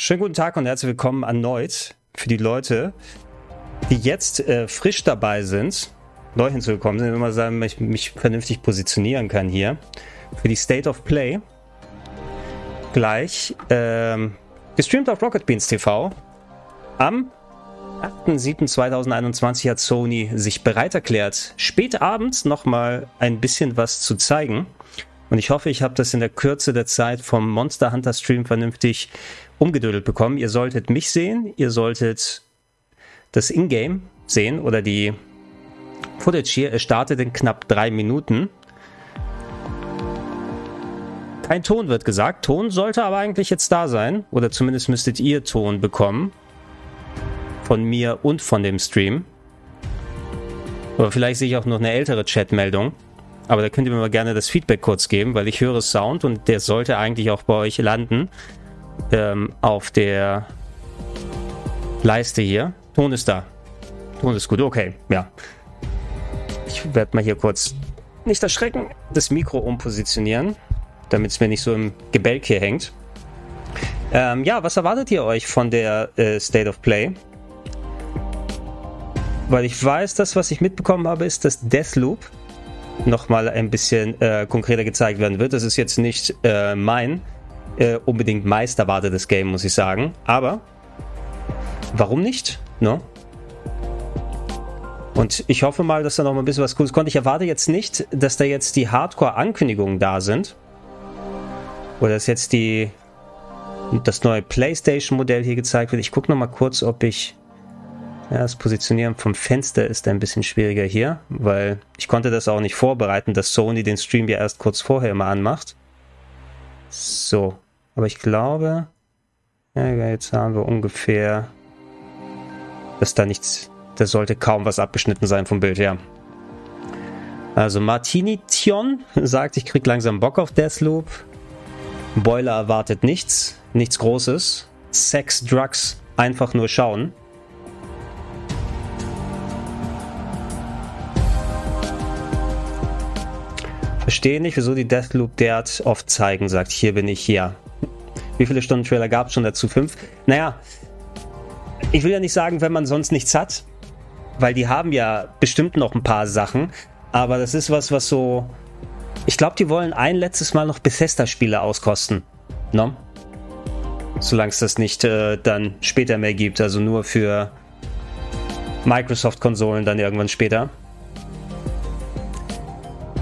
Schönen guten Tag und herzlich willkommen erneut für die Leute, die jetzt äh, frisch dabei sind, neu hinzugekommen sind, wenn man sagen, ich mich vernünftig positionieren kann hier. Für die State of Play. Gleich ähm, gestreamt auf Rocket Beans TV. Am 8.7.2021 hat Sony sich bereit erklärt, spät abends nochmal ein bisschen was zu zeigen. Und ich hoffe, ich habe das in der Kürze der Zeit vom Monster Hunter Stream vernünftig umgedödelt bekommen. Ihr solltet mich sehen, ihr solltet das Ingame sehen oder die Footage hier. Es startet in knapp drei Minuten. Kein Ton wird gesagt. Ton sollte aber eigentlich jetzt da sein. Oder zumindest müsstet ihr Ton bekommen. Von mir und von dem Stream. Oder vielleicht sehe ich auch noch eine ältere Chatmeldung. Aber da könnt ihr mir mal gerne das Feedback kurz geben, weil ich höre Sound und der sollte eigentlich auch bei euch landen. Ähm, auf der Leiste hier. Ton ist da. Ton ist gut, okay, ja. Ich werde mal hier kurz nicht erschrecken, das Mikro umpositionieren, damit es mir nicht so im Gebälk hier hängt. Ähm, ja, was erwartet ihr euch von der äh, State of Play? Weil ich weiß, das, was ich mitbekommen habe, ist, dass Deathloop nochmal ein bisschen äh, konkreter gezeigt werden wird. Das ist jetzt nicht äh, mein äh, unbedingt meist erwartetes Game, muss ich sagen. Aber warum nicht? No? Und ich hoffe mal, dass da noch mal ein bisschen was Cooles kommt. Ich erwarte jetzt nicht, dass da jetzt die Hardcore-Ankündigungen da sind. Oder dass jetzt die das neue PlayStation-Modell hier gezeigt wird. Ich gucke noch mal kurz, ob ich ja, das Positionieren vom Fenster ist ein bisschen schwieriger hier, weil ich konnte das auch nicht vorbereiten, dass Sony den Stream ja erst kurz vorher immer anmacht. So, aber ich glaube, ja, jetzt haben wir ungefähr, dass da nichts, da sollte kaum was abgeschnitten sein vom Bild, ja. Also Martini Tion sagt, ich krieg langsam Bock auf Deathloop. Boiler erwartet nichts, nichts Großes. Sex, Drugs, einfach nur schauen. Verstehe nicht, wieso die Deathloop derart oft zeigen, sagt, hier bin ich, ja. Wie viele Stunden Trailer gab es schon dazu? Fünf? Naja, ich will ja nicht sagen, wenn man sonst nichts hat, weil die haben ja bestimmt noch ein paar Sachen, aber das ist was, was so. Ich glaube, die wollen ein letztes Mal noch Bethesda-Spiele auskosten. No? Solange es das nicht äh, dann später mehr gibt, also nur für Microsoft-Konsolen dann irgendwann später.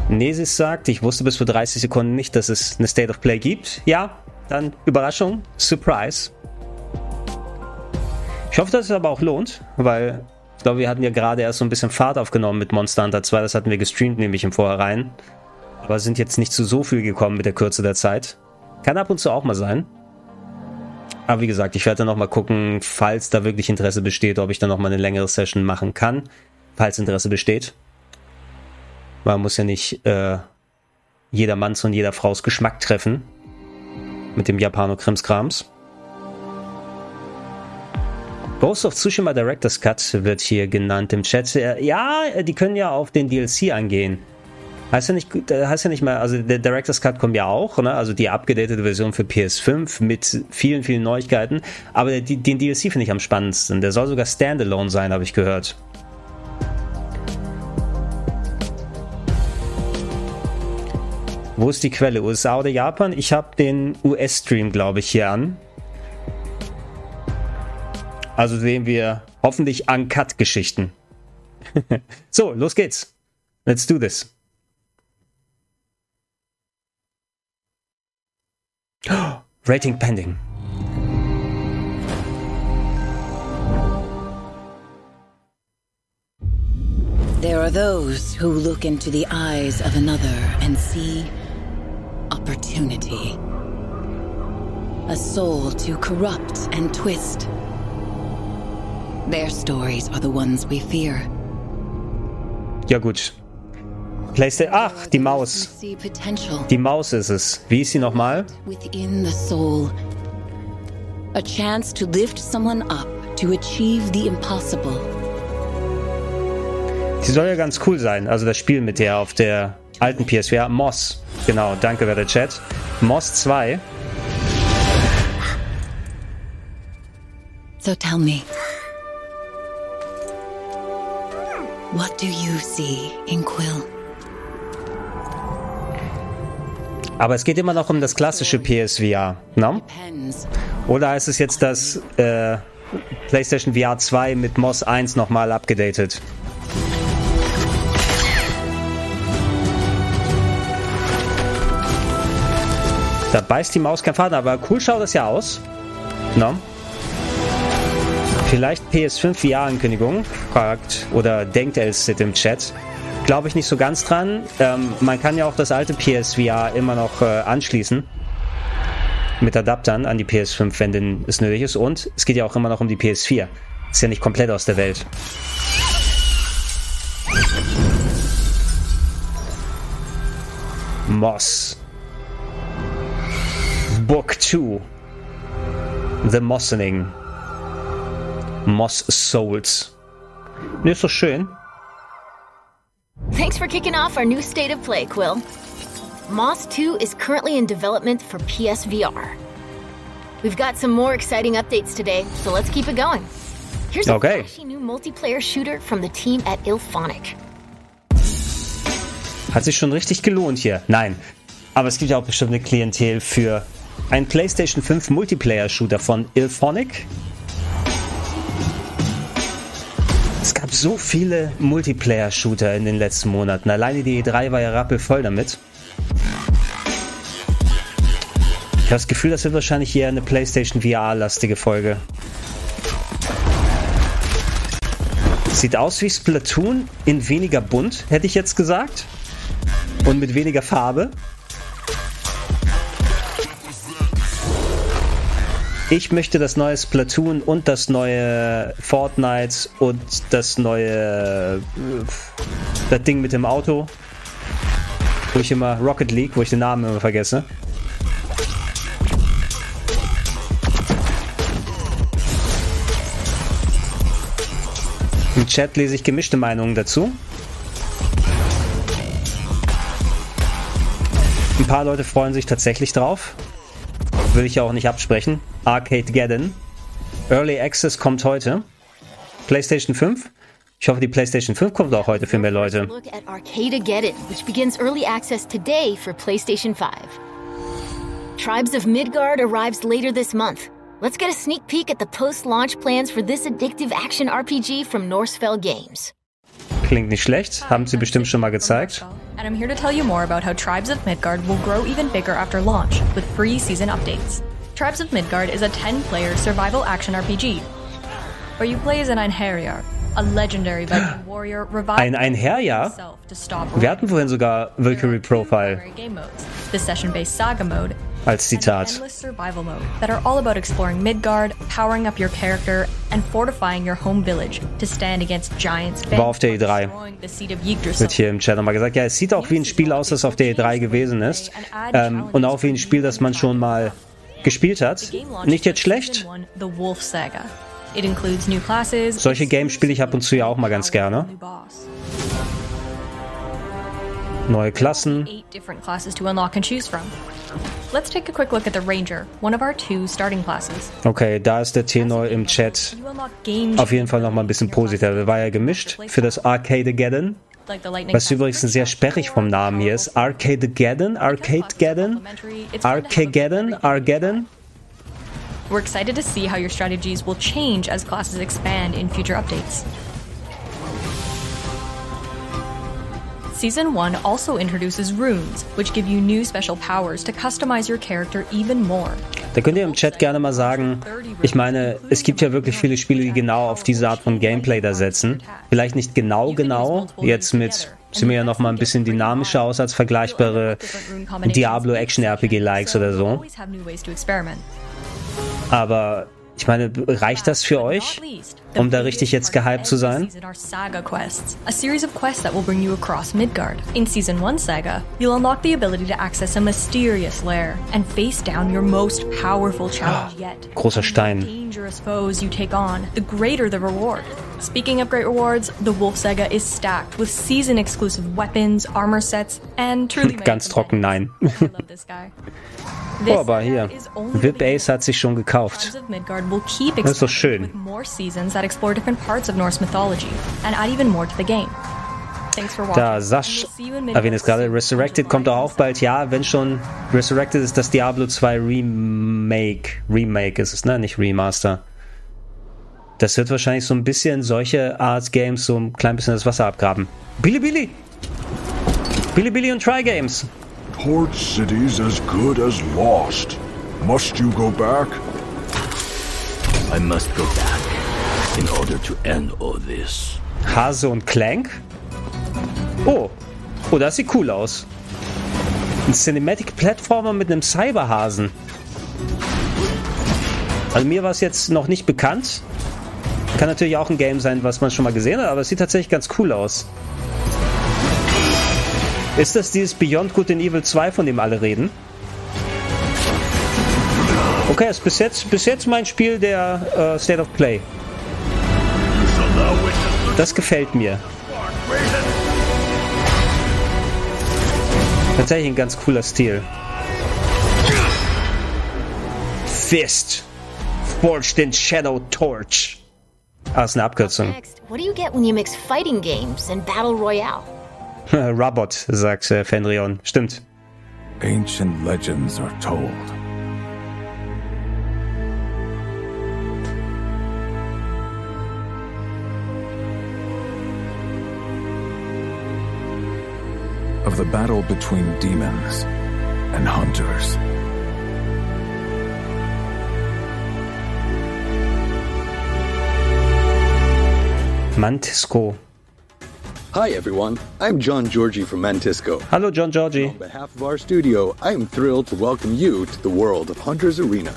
Nesis sagt, ich wusste bis vor 30 Sekunden nicht, dass es eine State of Play gibt. Ja, dann Überraschung, Surprise. Ich hoffe, dass es aber auch lohnt, weil ich glaube, wir hatten ja gerade erst so ein bisschen Fahrt aufgenommen mit Monster Hunter 2. Das hatten wir gestreamt, nämlich im Vorhinein. Aber sind jetzt nicht zu so viel gekommen mit der Kürze der Zeit. Kann ab und zu auch mal sein. Aber wie gesagt, ich werde dann nochmal gucken, falls da wirklich Interesse besteht, ob ich dann nochmal eine längere Session machen kann. Falls Interesse besteht. Man muss ja nicht äh, jeder Manns und jeder Frau's Geschmack treffen. Mit dem Japano-Krimskrams. Ghost of Tsushima Director's Cut wird hier genannt im Chat. Ja, die können ja auf den DLC angehen. Heißt ja nicht, äh, heißt ja nicht mal, also der Director's Cut kommt ja auch, ne? also die abgedatete Version für PS5 mit vielen, vielen Neuigkeiten. Aber den DLC finde ich am spannendsten. Der soll sogar Standalone sein, habe ich gehört. Wo ist die Quelle? USA oder Japan? Ich habe den US-Stream, glaube ich, hier an. Also sehen wir hoffentlich Uncut-Geschichten. so, los geht's. Let's do this. Rating pending. There are those who look into the eyes of another and see opportunity. A soul to corrupt and twist. Their stories are the ones we fear. Ja gut. PlayStation. Ach, die Maus. Die Maus ist es. Wie ist sie nochmal? Within the soul. A chance to lift someone up to achieve the impossible. Sie soll ja ganz cool sein. Also das Spiel mit der auf der alten PSVR. Moss. Genau, danke für der Chat. Moss 2. So tell me, what do you see in Quill? Aber es geht immer noch um das klassische PSVR, ne? Oder ist es jetzt das äh, PlayStation VR 2 mit MOS 1 nochmal abgedatet? Da beißt die Maus kein Faden, aber cool schaut das ja aus. Ne? Vielleicht PS5 VR-Ankündigung, fragt oder denkt Elsit im Chat. Glaube ich nicht so ganz dran. Ähm, man kann ja auch das alte PSVR immer noch äh, anschließen mit Adaptern an die PS5, wenn denn es nötig ist. Und es geht ja auch immer noch um die PS4. Ist ja nicht komplett aus der Welt. Moss. Book 2. The Mossening. Moss Souls. Ne, ist doch schön. Thanks for kicking off our new state of play, Quill. Moss 2 is currently in development for PSVR. We've got some more exciting updates today, so let's keep it going. Here's a Okay. flashy new multiplayer shooter from the team at Ilphonic. Hat sich schon richtig gelohnt hier. Nein. Aber es gibt ja auch bestimmt eine Klientel für einen PlayStation 5 Multiplayer-Shooter von Ilphonic. Es gab so viele Multiplayer-Shooter in den letzten Monaten. Alleine die E3 war ja rappelvoll damit. Ich habe das Gefühl, das wird wahrscheinlich eher eine PlayStation VR-lastige Folge. Sieht aus wie Splatoon in weniger bunt, hätte ich jetzt gesagt. Und mit weniger Farbe. Ich möchte das neue Splatoon und das neue Fortnite und das neue äh, das Ding mit dem Auto. Wo ich immer Rocket League, wo ich den Namen immer vergesse. Im Chat lese ich gemischte Meinungen dazu. Ein paar Leute freuen sich tatsächlich drauf. Will ich ja auch nicht absprechen. Arcade Geddon. Early Access kommt heute. PlayStation 5. Ich hoffe, die PlayStation 5 kommt auch heute für mehr Leute. Look at Arcadegeddon, which begins early access today for PlayStation 5. Tribes of Midgard arrives later this month. Let's get a sneak peek at the post-launch plans for this addictive action RPG from Norsefell Games. Klingt nicht schlecht. Haben sie bestimmt schon mal gezeigt. And I'm here to tell you more about how Tribes of Midgard will grow even bigger after launch with free season updates. Tribes of Midgard is a 10 player survival action RPG where you play as an Einherjar, a legendary Viking warrior revived Ein Einherjar? himself to stop Wir hatten vorhin sogar Valkyrie Profile game modes, the session-based saga mode, als Zitat. endless survival mode that are all about exploring Midgard, powering up your character, and fortifying your home village to stand against giants bent War auf der on E3. destroying the seat of Yggdrasil. Wird hier im Chat nochmal gesagt. Ja, es sieht auch wie ein Spiel aus, das auf der E3 gewesen ist. Ähm, und auch wie ein Spiel, das man schon mal gespielt hat. Nicht jetzt schlecht. Solche Games spiele ich ab und zu ja auch mal ganz gerne. Neue Klassen. Eight different classes to unlock and choose from. Let's take a quick look at the Ranger, one of our two starting classes. Okay, da ist der Tenor im Chat auf jeden Fall nochmal ein bisschen positiver. Der war ja gemischt für das the lightning Was übrigens sehr sperrig vom Namen hier ist. Arcade-Geddon? Arcade-Geddon? Arcageddon? Argeddon? We're excited to see how your strategies will change as classes expand in future updates. Season 1 also introduces runes, which give you new special powers to customize your character even more. Da könnt ihr im Chat gerne mal sagen, ich meine, es gibt ja wirklich viele Spiele, die genau auf diese Art von Gameplay da setzen. Vielleicht nicht genau, genau. Jetzt mit sehen wir ja noch mal ein bisschen dynamischer aus als vergleichbare Diablo Action RPG Likes oder so. Aber ich meine, reicht das für euch, um da richtig jetzt gehypt zu sein? Season are Saga quests, a series of quests that will bring you across Midgard. In Season 1 Saga, you'll unlock the ability to access a mysterious lair and face down your most powerful challenge yet. Großer Stein. dangerous foes you take on, the greater the reward. Speaking of great rewards, the Wolf Saga is stacked with season-exclusive weapons, armor sets, and truly Ganz trocken, nein. Oh, aber hier. VIP Ace hat sich schon gekauft. Das ist doch schön. Da, Sash erwähnt es gerade. Resurrected kommt auch bald. Ja, wenn schon Resurrected ist das Diablo 2 Remake. Remake ist es, ne? Nicht Remaster. Das wird wahrscheinlich so ein bisschen solche Art Games so ein klein bisschen das Wasser abgraben. Billy Billy! Billy Billy und Try Games. Port City's as good as lost. Must you go back? I must go back in order to end all this. Hase und Clank? Oh. Oh, das sieht cool aus. Ein Cinematic Platformer mit einem Cyberhasen. Also mir war es jetzt noch nicht bekannt. Kann natürlich auch ein Game sein, was man schon mal gesehen hat, aber es sieht tatsächlich ganz cool aus. Ist das dieses Beyond Good and Evil 2, von dem alle reden? Okay, ist bis jetzt, bis jetzt mein Spiel der uh, State of Play. Das gefällt mir. Tatsächlich ein ganz cooler Stil. Fist. Forged in Shadow Torch. Ah, ist eine Abkürzung. What do you get when you mix fighting games and battle royale? Robot, sagt äh, Fenrion. Stimmt. Ancient legends are told. Of the battle between demons and hunters. Mantisco. Hi everyone, I'm John Georgie from Mantisco. Hello, John Georgie. On behalf of our studio, I am thrilled to welcome you to the world of Hunter's Arena.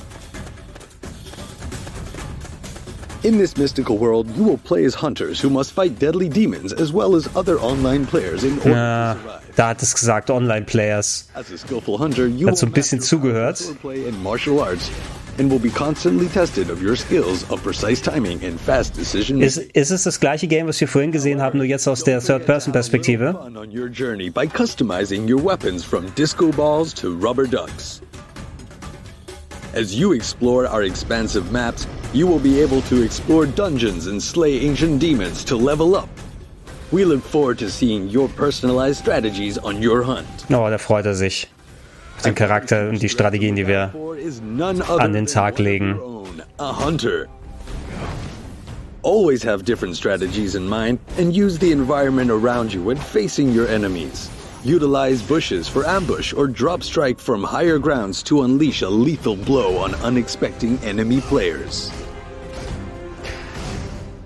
In this mystical world, you will play as hunters who must fight deadly demons as well as other online players in order Ja, to survive. da hat es gesagt, Online-Players. As a skillful hunter, you Hat so will ein bisschen master zugehört. swordplay and martial arts and will be constantly tested of your skills of precise timing and fast decision Ist, making. ist es das gleiche Game, was wir vorhin gesehen haben, nur jetzt aus der Third-Person-Perspektive? On your journey by customizing your weapons from disco balls to rubber ducks. As you explore our expansive maps, you will be able to explore dungeons and slay ancient demons to level up. We look forward to seeing your personalized strategies on your hunt. Oh, da freut er sich. Auf den Charakter und die Strategien, die wir Is none other an den Tag legen. A hunter. Always have different strategies in mind and use the environment around you when facing your enemies. Utilize bushes for ambush or drop strike from higher grounds to unleash a lethal blow on unexpected enemy players.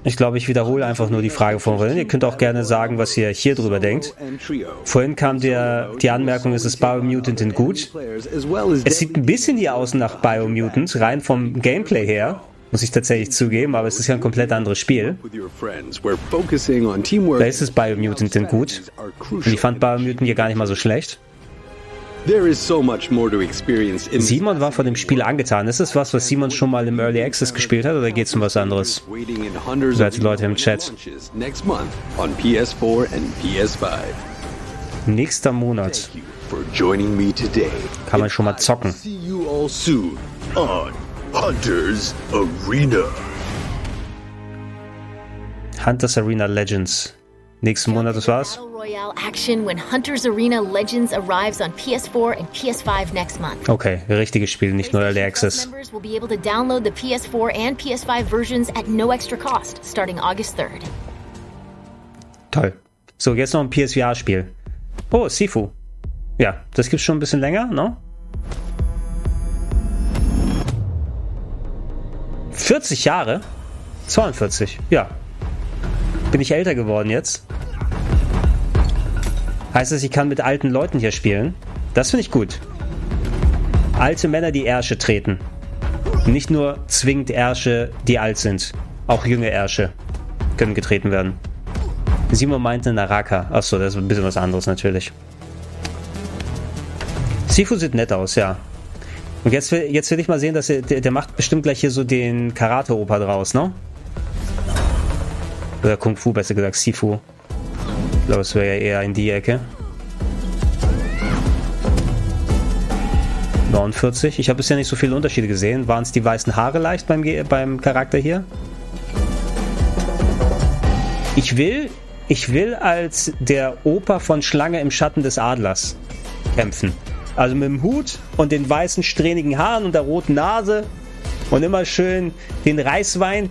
Ich glaube, ich wiederhole einfach nur die Frage von vorhin. Ihr könnt auch gerne sagen, was ihr hier drüber denkt. Vorhin kam der, die Anmerkung, es ist Biomutant in gut. Es sieht ein bisschen hier aus nach Biomutant, rein vom Gameplay her. Muss ich tatsächlich zugeben, aber es ist ja ein komplett anderes Spiel. Da ist es Biomutant in gut. Und ich fand Biomutant hier gar nicht mal so schlecht. Simon war von dem Spiel angetan. Ist es was, was Simon schon mal im Early Access gespielt hat, oder geht es um was anderes? Seid die Leute im Chat. launches next month on PS4 and PS5. Nächster Monat kann man schon mal zocken. See you all soon on Hunter's Arena. Hunters Arena Legends. Nächsten Monat, das war's. Battle Royale action when Hunter's Arena Legends arrives on PS4 and PS5 next month. Okay, richtiges Spiel, nicht nur Early PlayStation Access. Members will be able to download the PS4 and PS5 versions at no extra cost starting August 3rd. Toll. So, jetzt noch ein PSVR-Spiel. Oh, Sifu. Ja, das gibt's schon ein bisschen länger, ne? 40 Jahre? 42, ja. Bin ich älter geworden jetzt? Heißt das, ich kann mit alten Leuten hier spielen? Das finde ich gut. Alte Männer, die Ärsche treten. Nicht nur zwingend Ärsche, die alt sind. Auch junge Ärsche können getreten werden. Simon meinte Naraka. Achso, das ist ein bisschen was anderes natürlich. Sifu sieht nett aus, ja. Und jetzt will, jetzt will ich mal sehen, dass er, der, der macht bestimmt gleich hier so den Karate-Oper draus, ne? Oder Kung Fu, besser gesagt, Sifu. Ich glaube, es wäre ja eher in die Ecke. 49. Ich habe bisher nicht so viele Unterschiede gesehen. Waren es die weißen Haare leicht beim, beim Charakter hier? Ich will, ich will als der Opa von Schlange im Schatten des Adlers kämpfen. Also mit dem Hut und den weißen strähnigen Haaren und der roten Nase und immer schön den Reiswein.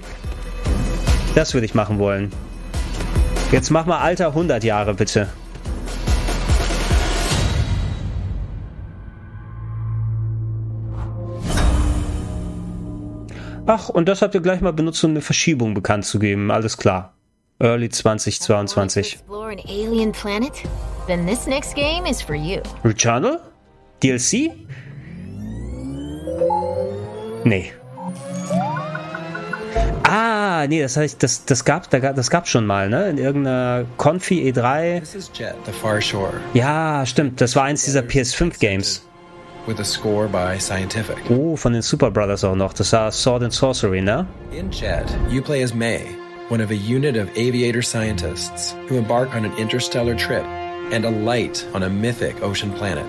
Das würde ich machen wollen. Jetzt mach mal Alter 100 Jahre bitte. Ach, und das habt ihr gleich mal benutzt, um eine Verschiebung bekannt zu geben. Alles klar. Early 2022. Explore DLC? Nee. Ah, nee, das heißt, das, das gab, das gab schon mal, ne? In irgendeiner Confi E3. This is Jet, the Far Shore, Ja, stimmt. Das war eins dieser PS5 Games. with a score by Scientific. Oh, von den Super Brothers auch noch. Das war Sword and Sorcery, ne? In Jet, you play as May, one of a unit of aviator scientists who embark on an interstellar trip and alight on a mythic ocean planet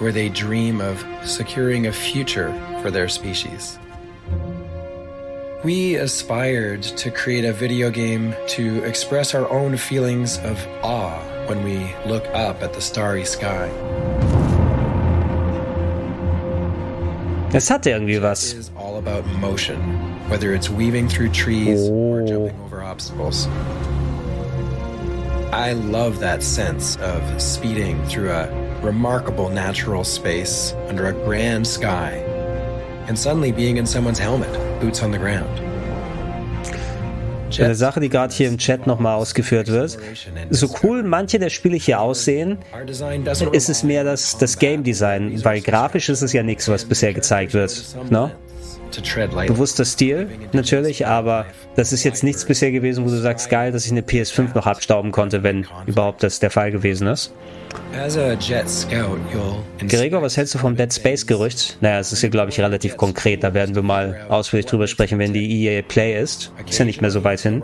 where they dream of securing a future for their species. We aspired to create a video game to express our own feelings of awe when we look up at the starry sky. Es hatte irgendwie was. is all about motion, whether it's weaving through trees or Oh. jumping over obstacles. I love that sense of speeding through a remarkable natural space under a grand sky and suddenly being in someone's helmet, boots on the ground. Eine Sache, die gerade hier im Chat nochmal ausgeführt wird. So cool manche der Spiele hier aussehen, ist es mehr das, das Game Design, weil grafisch ist es ja nichts, was bisher gezeigt wird. Ne? Bewusster Stil, natürlich, aber das ist jetzt nichts bisher gewesen, wo du sagst, geil, dass ich eine PS5 noch abstauben konnte, wenn überhaupt das der Fall gewesen ist. Gregor, was hältst du vom Dead Space Gerücht? Naja, es ist hier, glaube ich, relativ konkret. Da werden wir mal ausführlich drüber sprechen, wenn die EA Play ist. Ist ja nicht mehr so weit hin.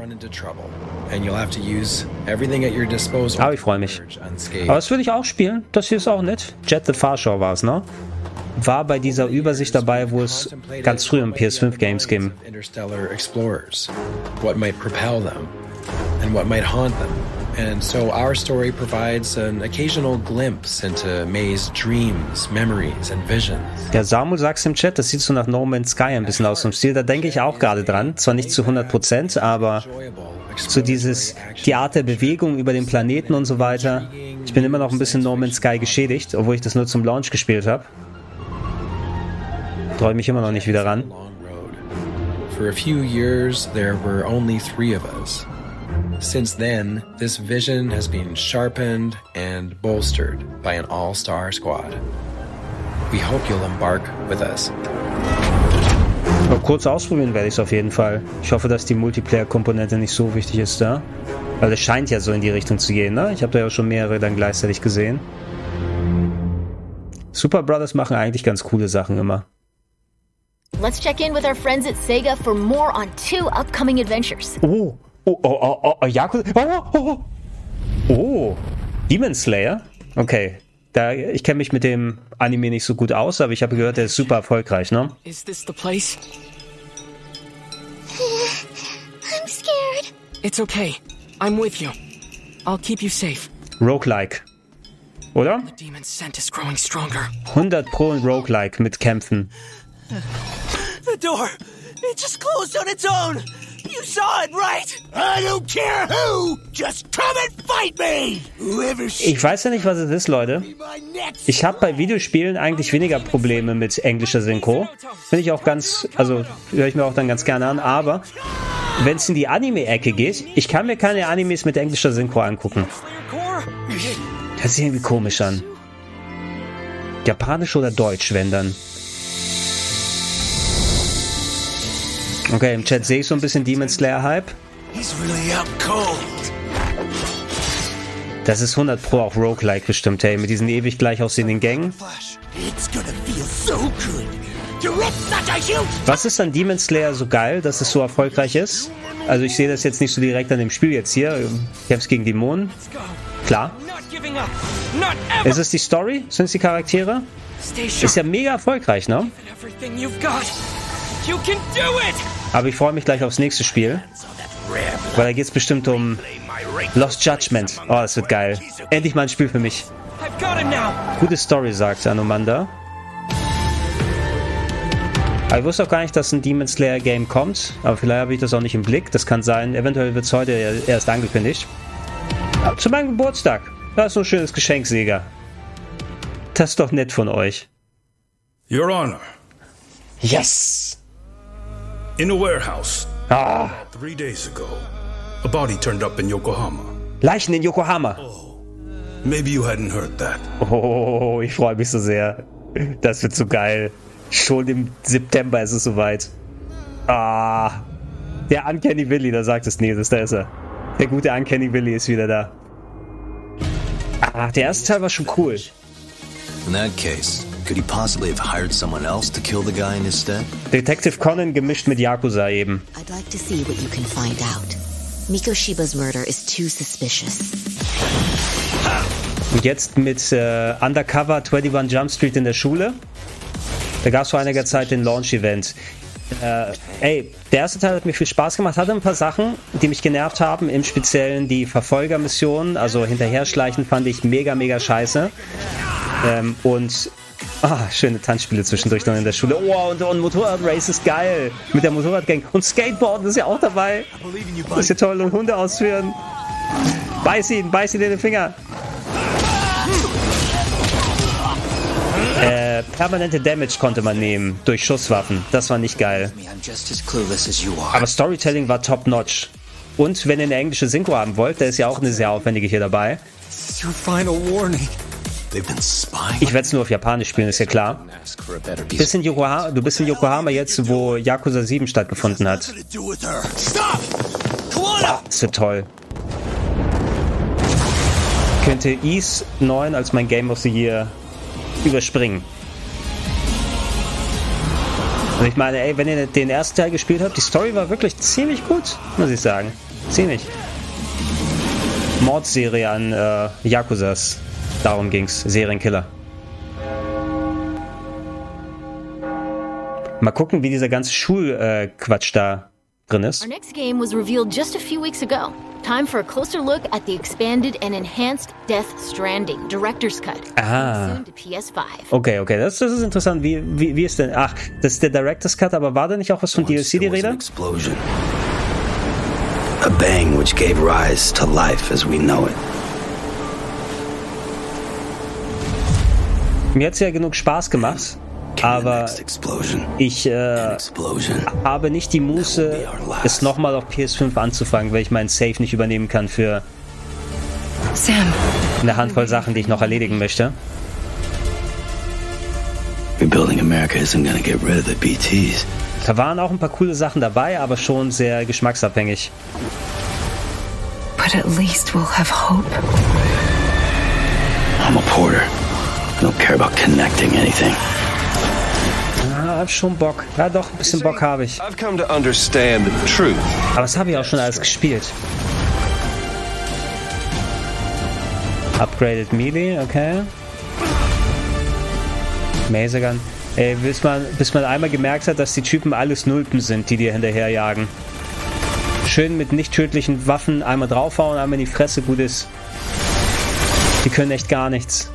Aber to ich freue mich. Aber das würde ich auch spielen. Das hier ist auch nett. Jet the Farshaw war es, ne? War bei dieser Übersicht dabei, wo es ganz früh im PS5 Games ging. And what might haunt them. And so our story provides an occasional glimpse into May's dreams, memories, and visions. Ja, Samuel sagst im Chat, das sieht so nach No Man's Sky ein bisschen aus vom Stil. Da denke ich auch gerade dran. Zwar nicht zu 100%, aber so dieses, die Art der Bewegung über den Planeten und so weiter. Ich bin immer noch ein bisschen No Man's Sky geschädigt, obwohl ich das nur zum Launch gespielt habe. Traue mich immer noch nicht wieder ran. For a few years, there were only three of us. Since then, this vision has been sharpened and bolstered by an all star squad. We hope you'll embark with us. Kurz ausprobieren werde ich es auf jeden Fall. Ich hoffe, dass die Multiplayer-Komponente nicht so wichtig ist da. Weil es scheint ja so in die Richtung zu gehen, ne? Ich habe da ja schon mehrere dann gleichzeitig gesehen. Super Brothers machen eigentlich ganz coole Sachen immer. Let's check in with our friends at Sega for more on two upcoming adventures. Oh, oh, oh, oh, oh, oh Yakuza. Oh, oh, oh. oh, Demon Slayer? Okay. Da, ich kenne mich mit dem Anime nicht so gut aus, aber ich habe gehört, der ist super erfolgreich, ne? Is this the place? I'm scared. It's okay. I'm with you. I'll keep you safe. Roguelike. Oder? The demon's scent is growing stronger. 100 Pro ein Roguelike mit Kämpfen. The door! It just closed on its own! You saw it, right? I don't care who! Just come and fight me! Ich weiß ja nicht, was es ist, Leute. Ich habe bei Videospielen eigentlich weniger Probleme mit englischer Synchro. Finde ich auch ganz, also höre ich mir auch dann ganz gerne an. Aber wenn es in die Anime-Ecke geht, ich kann mir keine Animes mit englischer Synchro angucken. Das sieht irgendwie komisch an. Japanisch oder Deutsch, wenn dann. Okay, im Chat sehe ich so ein bisschen Demon Slayer Hype. Das ist 100 Pro auch Roguelike bestimmt, hey, mit diesen ewig gleich aussehenden Gängen. Was ist an Demon Slayer so geil, dass es so erfolgreich ist? Also ich sehe das jetzt nicht so direkt an dem Spiel jetzt hier. Kämpfst gegen Dämonen. klar. Ist es die Story? Sind es die Charaktere? Ist ja mega erfolgreich, ne? Aber ich freue mich gleich aufs nächste Spiel. Weil da geht es bestimmt um Lost Judgment. Oh, das wird geil. Endlich mal ein Spiel für mich. Gute Story, sagt Anumanda. Aber ich wusste auch gar nicht, dass ein Demon Slayer Game kommt. Aber vielleicht habe ich das auch nicht im Blick. Das kann sein. Eventuell wird es heute erst angekündigt. Aber zu meinem Geburtstag. Das ist so ein schönes Geschenk, Sega. Das ist doch nett von euch. Your Honor. Yes! In a warehouse. Ah. Three days ago, a body turned up in Yokohama. Leichen in Yokohama. Maybe you hadn't heard that. Oh, ich freue mich so sehr. Das wird so geil. Schon im September ist es soweit. Ah. Der Uncanny Willy, da sagt es Neses, da ist er. Der gute Uncanny Willy ist wieder da. Ah, der erste Teil war schon cool. In that case, could he possibly have hired someone else to kill the guy in his stead? Detective Conan gemischt mit Yakuza eben. I'd like to see what you can find out. Mikoshiba's murder is too suspicious. Und jetzt mit äh, Undercover 21 Jump Street in der Schule. Da gab es vor einiger Zeit den Launch-Event. Äh, ey, der erste Teil hat mir viel Spaß gemacht, hatte ein paar Sachen, die mich genervt haben, im Speziellen die Verfolgermissionen, also hinterherschleichen fand ich mega, mega scheiße. Ähm, und ah, schöne Tanzspiele zwischendurch noch in der Schule. Oh, und, und Motorradrace ist geil. Mit der Motorradgang. Und Skateboarden ist ja auch dabei. Das ist ja toll. Und Hunde ausführen. Beiß ihn, beiß ihn in den Finger. Äh, permanente Damage konnte man nehmen durch Schusswaffen. Das war nicht geil. Aber Storytelling war top notch. Und wenn ihr eine englische Synchro haben wollt, da ist ja auch eine sehr aufwendige hier dabei. Ich werde es nur auf Japanisch spielen, ist ja klar. Bist in Yokohama, du bist in Yokohama jetzt, wo Yakuza 7 stattgefunden hat. Das wird toll. Ich könnte Ease 9 als mein Game of the Year überspringen. Und ich meine, ey, wenn ihr den ersten Teil gespielt habt, die Story war wirklich ziemlich gut, muss ich sagen. Ziemlich. Mordserie an äh, Yakuzas. Darum ging's. Serienkiller. Mal gucken, wie dieser ganze Schulquatsch äh, da drin ist. Our next game was revealed just a few weeks ago. Time for a closer look at the expanded and enhanced Death Stranding Director's Cut. Ah. Soon to PS5. Okay, okay, das, das ist interessant. Wie, wie, wie ist denn? Ach, das ist der Director's Cut, aber war da nicht auch was von DLC die Rede? Explosion. A bang which gave rise to life as we know it. Mir hat es ja genug Spaß gemacht, aber ich äh, habe nicht die Muße, es nochmal auf PS5 anzufangen, weil ich meinen Save nicht übernehmen kann für Sam. eine Handvoll Sachen, die ich noch erledigen möchte. Rebuilding America isn't gonna get rid of the BTs. Da waren auch ein paar coole Sachen dabei, aber schon sehr geschmacksabhängig. But at least we'll have hope. I'm a porter. I don't care about connecting anything. Ja, hab schon Bock. Ja, doch, ein bisschen Bock habe ich. I've come to understand the truth. Aber das habe ich auch schon alles gespielt. Upgraded Melee, okay. Masergun. Ey, bis man, bis man einmal gemerkt hat, dass die Typen alles Nulpen sind, die dir hinterherjagen. Schön mit nicht tödlichen Waffen einmal draufhauen, einmal in die Fresse, gut ist. Die können echt gar nichts.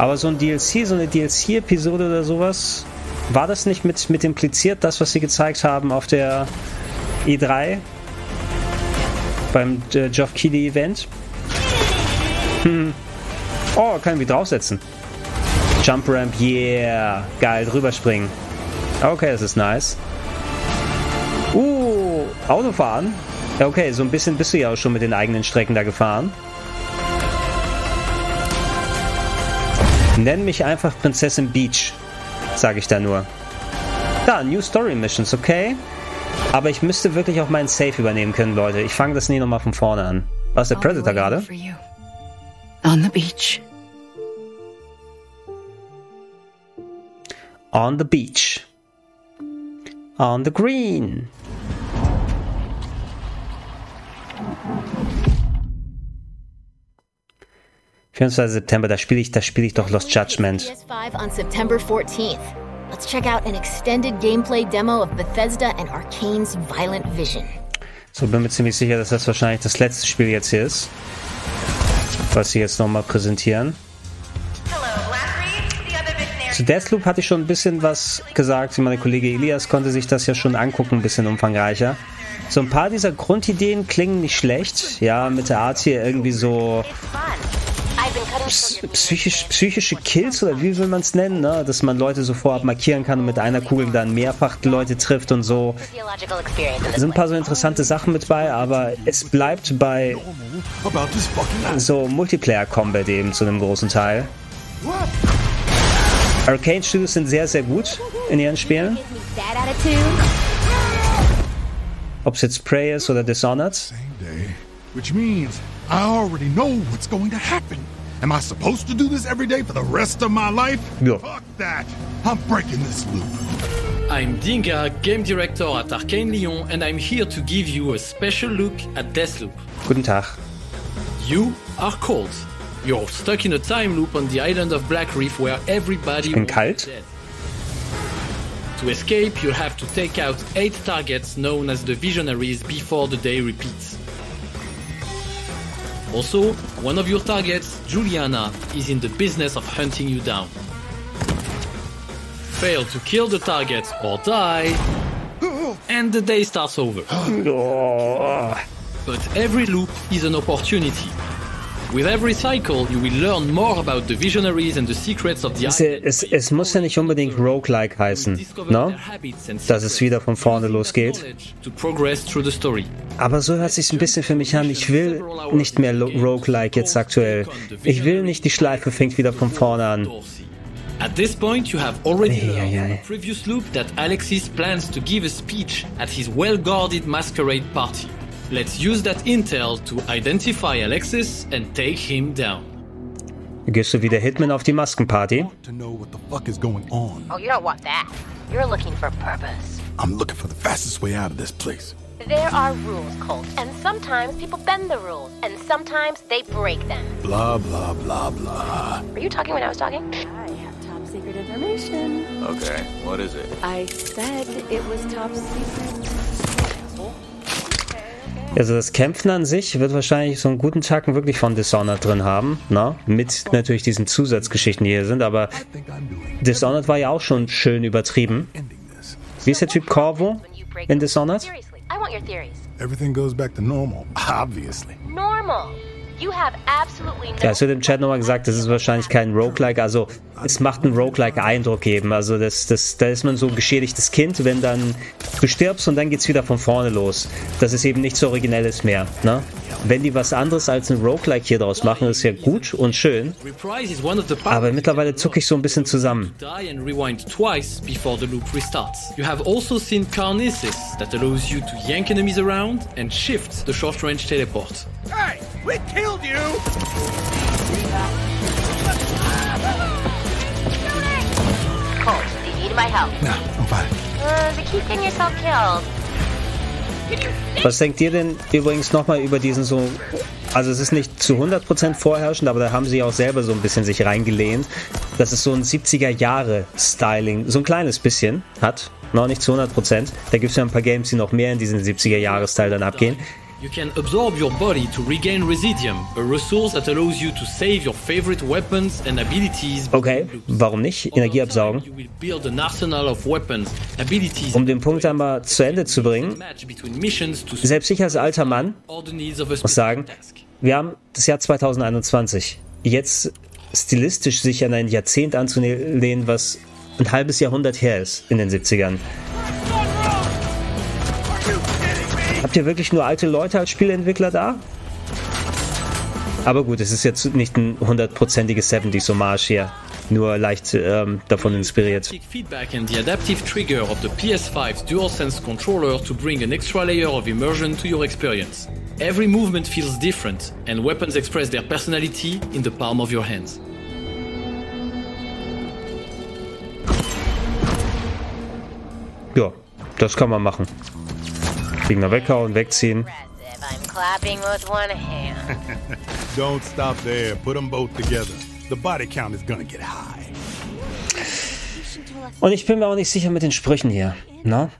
Aber so ein DLC, so eine DLC-Episode oder sowas, war das nicht mit, mit impliziert, das, was sie gezeigt haben auf der E3? Beim äh, Geoff Keighley Event? Hm. Oh, kann ich mich draufsetzen. Jump Ramp, yeah. Geil, drüber springen. Okay, das ist nice. Uh, Autofahren. Okay, so ein bisschen bist du ja auch schon mit den eigenen Strecken da gefahren. Nenn mich einfach Prinzessin Beach, sage ich da nur. Da, New Story Missions, okay. Aber ich müsste wirklich auch meinen Safe übernehmen können, Leute. Ich fange das nie nochmal von vorne an. Was ist der Predator gerade? On the beach. On the beach. on the green. September, da spiele ich, da spiele ich doch Lost Judgment. PS5 on September 14th. Let's check out an extended gameplay demo of Bethesda and Arcane's Violent Vision. So bin mir ziemlich sicher, dass das wahrscheinlich das letzte Spiel jetzt hier ist, was sie jetzt nochmal präsentieren. Zu Deathloop hatte ich schon ein bisschen was gesagt. Mein Kollege Elias konnte sich das ja schon angucken, ein bisschen umfangreicher. So ein paar dieser Grundideen klingen nicht schlecht. Ja, mit der Art hier irgendwie so psychisch, psychische Kills oder wie will man es nennen, ne? dass man Leute so vorab markieren kann und mit einer Kugel dann mehrfach Leute trifft und so. Da sind ein paar so interessante Sachen mit bei, aber es bleibt bei so Multiplayer-Combat eben zu einem großen Teil. Arcane Studios sind sehr, sehr gut in ihren Spielen. Ob es jetzt Prey ist oder Dishonored. Which means I already know what's going to happen. Am I supposed to do this every day for the rest of my life? Ja. Fuck that. I'm breaking this loop. I'm Dinga, game director at Arcane Lyon, and I'm here to give you a special look at Deathloop. Guten Tag. You are cold. You're stuck in a time loop on the island of Black Reef where everybody Ich bin kalt. dead. To escape, you'll have to take out eight targets known as the Visionaries before the day repeats. Also, one of your targets, Juliana, is in the business of hunting you down. Fail to kill the target or die, and the day starts over. But every loop is an opportunity. Es, es, es muss ja nicht unbedingt Roguelike heißen, ne? Dass es wieder von vorne losgeht. Aber so hört sich ein bisschen für mich an. Ich will nicht mehr Roguelike jetzt aktuell. Ich will nicht, die Schleife fängt wieder von vorne an. At this point, you have already from ei. the previous loop that Alexis plans to give a speech at his well-guarded masquerade party. Let's use that intel to identify Alexis and take him down. Gehst du wieder Hitman auf die Maskenparty? To know what the fuck is going on. Oh, you don't want that. You're looking for purpose. I'm looking for the fastest way out of this place. There are rules, Colt, and sometimes people bend the rules, and sometimes they break them. Blah, blah, blah, blah. Were you talking when I was talking? I have top secret information. Okay, what is it? I said it was top secret. Also das Kämpfen an sich wird wahrscheinlich so einen guten Tacken wirklich von Dishonored drin haben, ne? Mit natürlich diesen Zusatzgeschichten, die hier sind, aber Dishonored war ja auch schon schön übertrieben. Wie ist der Typ Corvo in Dishonored? Everything goes back to normal, obviously. Normal. You have absolutely no. Ja, es wird im Chat nochmal gesagt, das ist wahrscheinlich kein Roguelike, also es macht einen Roguelike-Eindruck eben. Also das, das, da ist man so ein geschädigtes Kind, wenn dann du stirbst und dann geht's wieder von vorne los. Das ist eben nichts Originelles mehr. Ne? Wenn die was anderes als ein Roguelike hier draus machen, ist ja gut und schön. Aber mittlerweile zucke ich so ein bisschen zusammen. die and rewind twice before the loop restarts. You have also seen Carnisis that allows you to yank enemies around and shift the short range teleport. We killed you! Colt, do you need my help? Nah, I'm fine. Uh, to keep getting yourself killed. Was denkt ihr denn übrigens nochmal über diesen so, also es ist nicht zu 100% vorherrschend, aber da haben sie auch selber so ein bisschen sich reingelehnt, dass es so ein 70er-Jahre-Styling, so ein kleines bisschen hat, noch nicht zu 100%. Da gibt es ja ein paar Games, die noch mehr in diesen 70er-Jahre-Style dann abgehen. You can absorb your body to regain Residium, a resource that allows you to save your favorite weapons and abilities. Okay, warum nicht? Energie absaugen. You will build an arsenal of weapons, abilities, Um den Punkt einmal zu Ende zu bringen, selbst ich als alter Mann muss sagen, wir haben das Jahr 2021. Jetzt stilistisch sich an ein Jahrzehnt anzulehnen, was ein halbes Jahrhundert her ist in den 70ern. Habt ihr wirklich nur alte Leute als Spieleentwickler da? Aber gut, es ist jetzt nicht ein hundertprozentiges 70s-Hommage hier. Nur leicht ähm, davon inspiriert. feedback and the adaptive trigger of the PS5's DualSense controller to bring an extra layer of immersion to your experience. Every movement feels different, and weapons express their personality in the palm of your hands. Ja, Das kann man machen. Gegner weghauen, wegziehen. I'm clapping with one hand. Don't stop there. Put them both together. The body count is gonna get high. Und ich bin mir auch nicht sicher mit den Sprüchen hier. Na?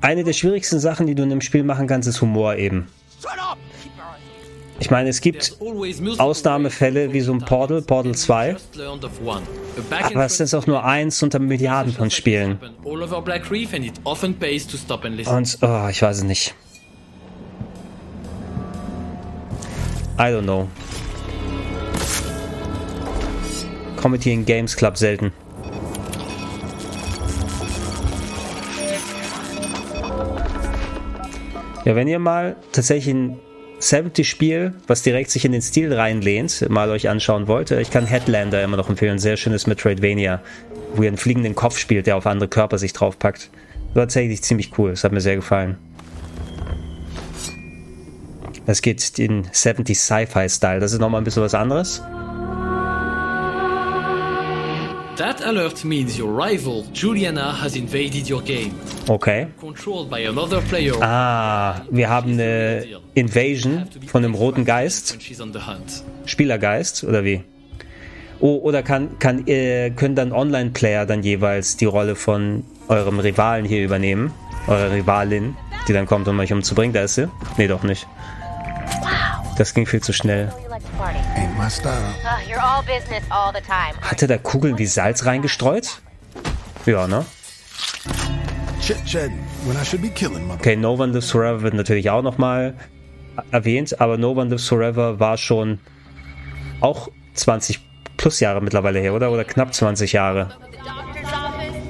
Eine der schwierigsten Sachen, die du in einem Spiel machen kannst, ist Humor eben. Ich meine, es gibt Ausnahmefälle wie so ein Portal, Portal 2. Aber es ist auch nur eins unter Milliarden von Spielen. Und, oh, ich weiß es nicht. I don't know. Comedy in Games Club selten. Ja, wenn ihr mal tatsächlich ein 70-Spiel, was direkt sich in den Stil reinlehnt, mal euch anschauen wollt, ich kann Headlander immer noch empfehlen. Sehr schönes Metroidvania, wo ihr einen fliegenden Kopf spielt, der auf andere Körper sich draufpackt. War tatsächlich ziemlich cool. Das hat mir sehr gefallen. Das geht in 70 Sci-Fi-Style. Das ist nochmal ein bisschen was anderes. That alert means your rival, Juliana, has invaded your game. Okay. Controlled by another player. Ah, wir haben eine Invasion von einem roten Geist. Spielergeist, oder wie? Oh, oder kann, kann, äh, können dann Online-Player dann jeweils die Rolle von eurem Rivalen hier übernehmen? Eure Rivalin, die dann kommt, um euch umzubringen. Da ist sie? Nee, doch nicht. Das ging viel zu schnell. Hatte da Kugeln wie Salz reingestreut? Ja, ne? Okay, No One Lives Forever wird natürlich auch nochmal erwähnt, aber No One Lives Forever war schon auch 20 plus Jahre mittlerweile her, oder? Oder knapp 20 Jahre.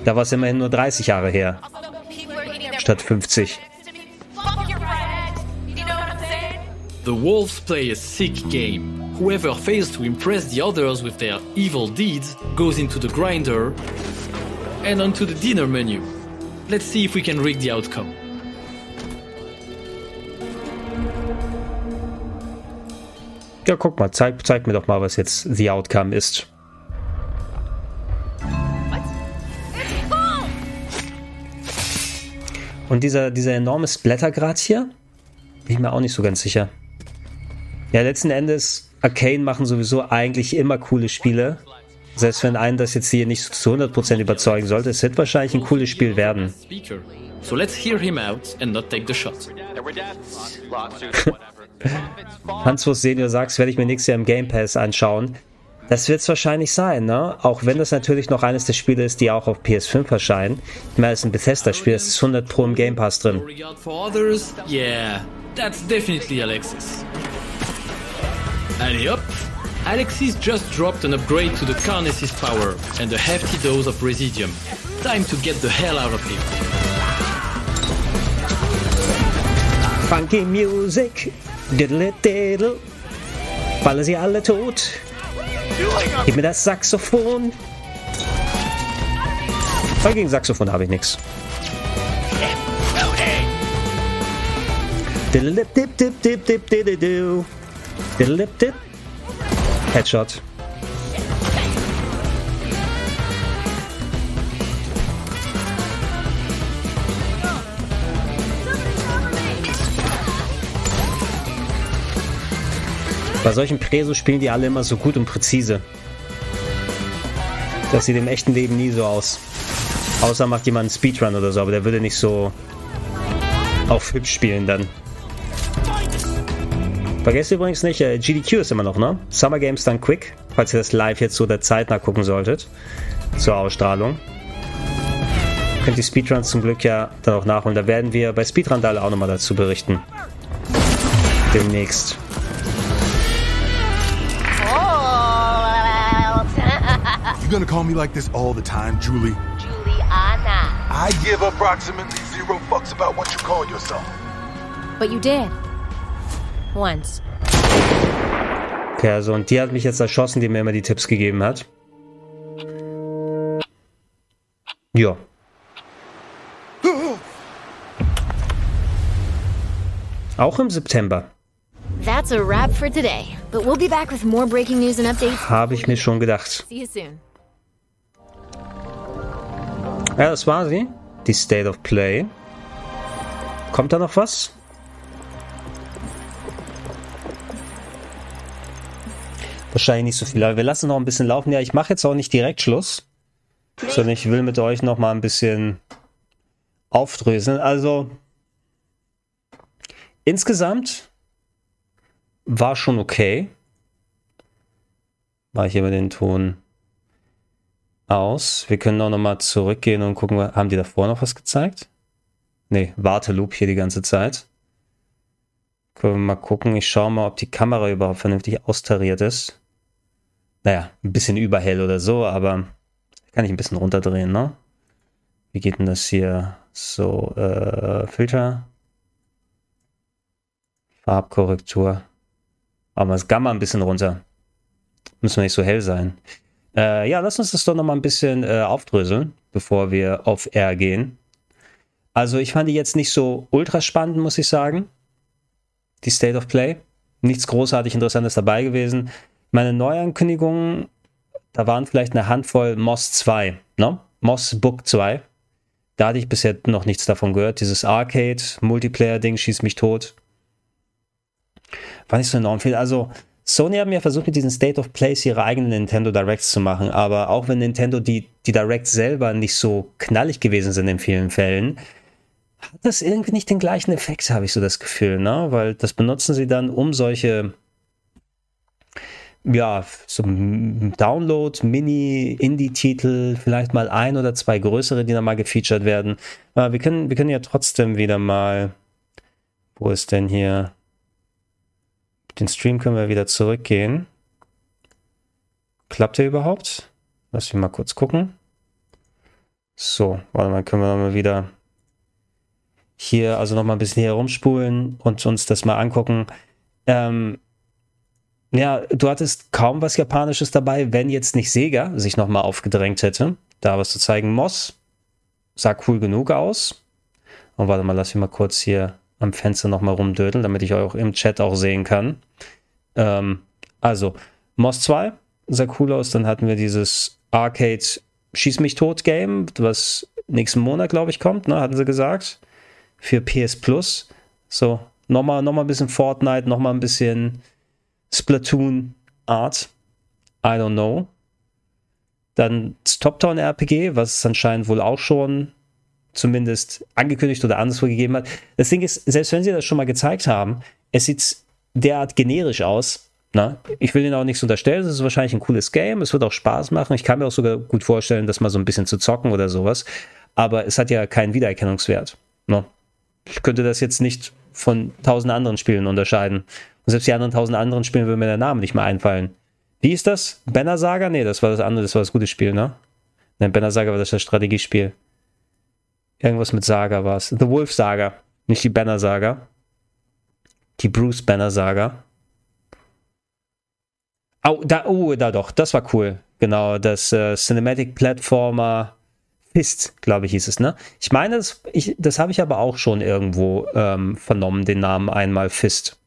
Da war es immerhin nur 30 Jahre her. Statt 50. The wolves play a sick game. Whoever fails to impress the others with their evil deeds goes into the grinder and onto the dinner menu. Let's see if we can rig the outcome. Ja, guck mal, zeig, zeig mir doch mal, was jetzt the outcome ist. Und dieser, dieser enorme Splattergrad hier, bin ich mir auch nicht so ganz sicher. Ja, letzten Endes, Arcane machen sowieso eigentlich immer coole Spiele. Selbst wenn einen das jetzt hier nicht zu 100% überzeugen sollte, es wird wahrscheinlich ein cooles Spiel werden. So let's hear him out and not take the shot. Hans Fuss Senior sagt, werde ich mir nächstes Jahr im Game Pass anschauen. Das wird es wahrscheinlich sein, ne? Auch wenn das natürlich noch eines der Spiele ist, die auch auf PS5 erscheinen. Ich meine, es ist ein Bethesda-Spiel, es ist 100 Pro im Game Pass drin. Yeah, that's definitely Alexis. Allez hop! Alexis just dropped an upgrade to the Carnesis power and a hefty dose of Residium. Time to get the hell out of here. Funky Music, diddle diddle. Falle sie alle tot. Gib mir das Saxophon. Weil gegen Saxophon habe ich nichts. Diddle dip dip dip dip dip dip dip Dip. Headshot. Bei solchen Preso spielen die alle immer so gut und präzise. Das sieht im echten Leben nie so aus. Außer macht jemand einen Speedrun oder so, aber der würde nicht so auf hübsch spielen dann. Vergesst übrigens nicht, äh, GDQ ist immer noch, ne? Summer Games Done Quick, falls ihr das live jetzt so der Zeit nachgucken solltet. Zur Ausstrahlung. Könnt ihr Speedruns zum Glück ja dann auch nachholen. Da werden wir bei Speedrandale auch nochmal dazu berichten. Demnächst. You gonna call me like this all the time, Julie? Juliana. I give approximately zero fucks about what you call yourself. But you did. Once. Okay, also und die hat mich jetzt erschossen, die mir immer die Tipps gegeben hat. Ja. Auch im September. That's a wrap for today. But we'll be back with more breaking news and updates. Habe ich mir schon gedacht. See you soon. Ja, das war sie. die State of Play. Kommt da noch was? Wahrscheinlich nicht so viel, aber wir lassen noch ein bisschen laufen. Ja, ich mache jetzt auch nicht direkt Schluss, sondern ich will mit euch noch mal ein bisschen aufdröseln. Also insgesamt war schon okay. Mache ich hier mal den Ton aus. Wir können auch noch mal zurückgehen und gucken, haben die davor noch was gezeigt? Nee, Warteloop hier die ganze Zeit. Können wir mal gucken. Ich schaue mal, ob die Kamera überhaupt vernünftig austariert ist. Naja, ein bisschen überhell oder so, aber kann ich ein bisschen runterdrehen, ne? Wie geht denn das hier? So, äh, Filter. Farbkorrektur. Aber das Gamma ein bisschen runter. Müssen wir nicht so hell sein. Äh, ja, lass uns das doch nochmal ein bisschen äh, aufdröseln, bevor wir auf R gehen. Also ich fand die jetzt nicht so ultra spannend, muss ich sagen. Die State of Play. Nichts großartig Interessantes dabei gewesen. Meine Neuankündigungen, da waren vielleicht eine Handvoll Moss 2, ne? Moss Book 2. Da hatte ich bisher noch nichts davon gehört. Dieses Arcade-Multiplayer-Ding schießt mich tot. War nicht so enorm viel. Also, Sony haben ja versucht, mit diesen State of Plays ihre eigenen Nintendo Directs zu machen, aber auch wenn Nintendo die, die Directs selber nicht so knallig gewesen sind in vielen Fällen, hat das irgendwie nicht den gleichen Effekt, habe ich so das Gefühl, ne? Weil das benutzen sie dann, um solche, ja, so Download, Mini-Indie-Titel, vielleicht mal ein oder zwei größere, die dann mal gefeatured werden. Aber wir können, wir können ja trotzdem wieder mal, wo ist denn hier? Den Stream können wir wieder zurückgehen. Klappt der überhaupt? Lass mich mal kurz gucken. So, warte mal, können wir mal wieder hier also noch mal ein bisschen hier rumspulen und uns das mal angucken. Ähm, ja, du hattest kaum was Japanisches dabei, wenn jetzt nicht Sega sich noch mal aufgedrängt hätte, da was zu zeigen. Moss sah cool genug aus. Und warte mal, lass mich mal kurz hier am Fenster nochmal rumdödeln, damit ich euch auch im Chat auch sehen kann. Ähm, also, Moss 2 sah cool aus. Dann hatten wir dieses Arcade Schieß mich tot Game, was nächsten Monat, glaube ich, kommt, ne, hatten sie gesagt. Für PS Plus. So, nochmal noch mal ein bisschen Fortnite, nochmal ein bisschen Splatoon Art. I don't know. Dann das Top Town RPG, was es anscheinend wohl auch schon zumindest angekündigt oder anderswo gegeben hat. Das Ding ist, selbst wenn sie das schon mal gezeigt haben, es sieht derart generisch aus. Na? Ich will ihnen auch nichts unterstellen, es ist wahrscheinlich ein cooles Game, es wird auch Spaß machen. Ich kann mir auch sogar gut vorstellen, das mal so ein bisschen zu zocken oder sowas. Aber es hat ja keinen Wiedererkennungswert. Na? Ich könnte das jetzt nicht von tausend anderen Spielen unterscheiden. Und selbst die anderen tausend anderen Spielen würde mir der Name nicht mehr einfallen. Wie ist das? Banner Saga? Nee, das war das andere, das war das gute Spiel, ne? Nein, Banner Saga war das das Strategiespiel. Irgendwas mit Saga war es. The Wolf Saga, nicht die Banner Saga. Die Bruce Banner Saga. Oh, da, oh, da doch, das war cool. Genau, das äh, Cinematic Platformer Fist, glaube ich, hieß es, ne? Ich meine, das, das habe ich aber auch schon irgendwo ähm, vernommen, den Namen einmal Fist.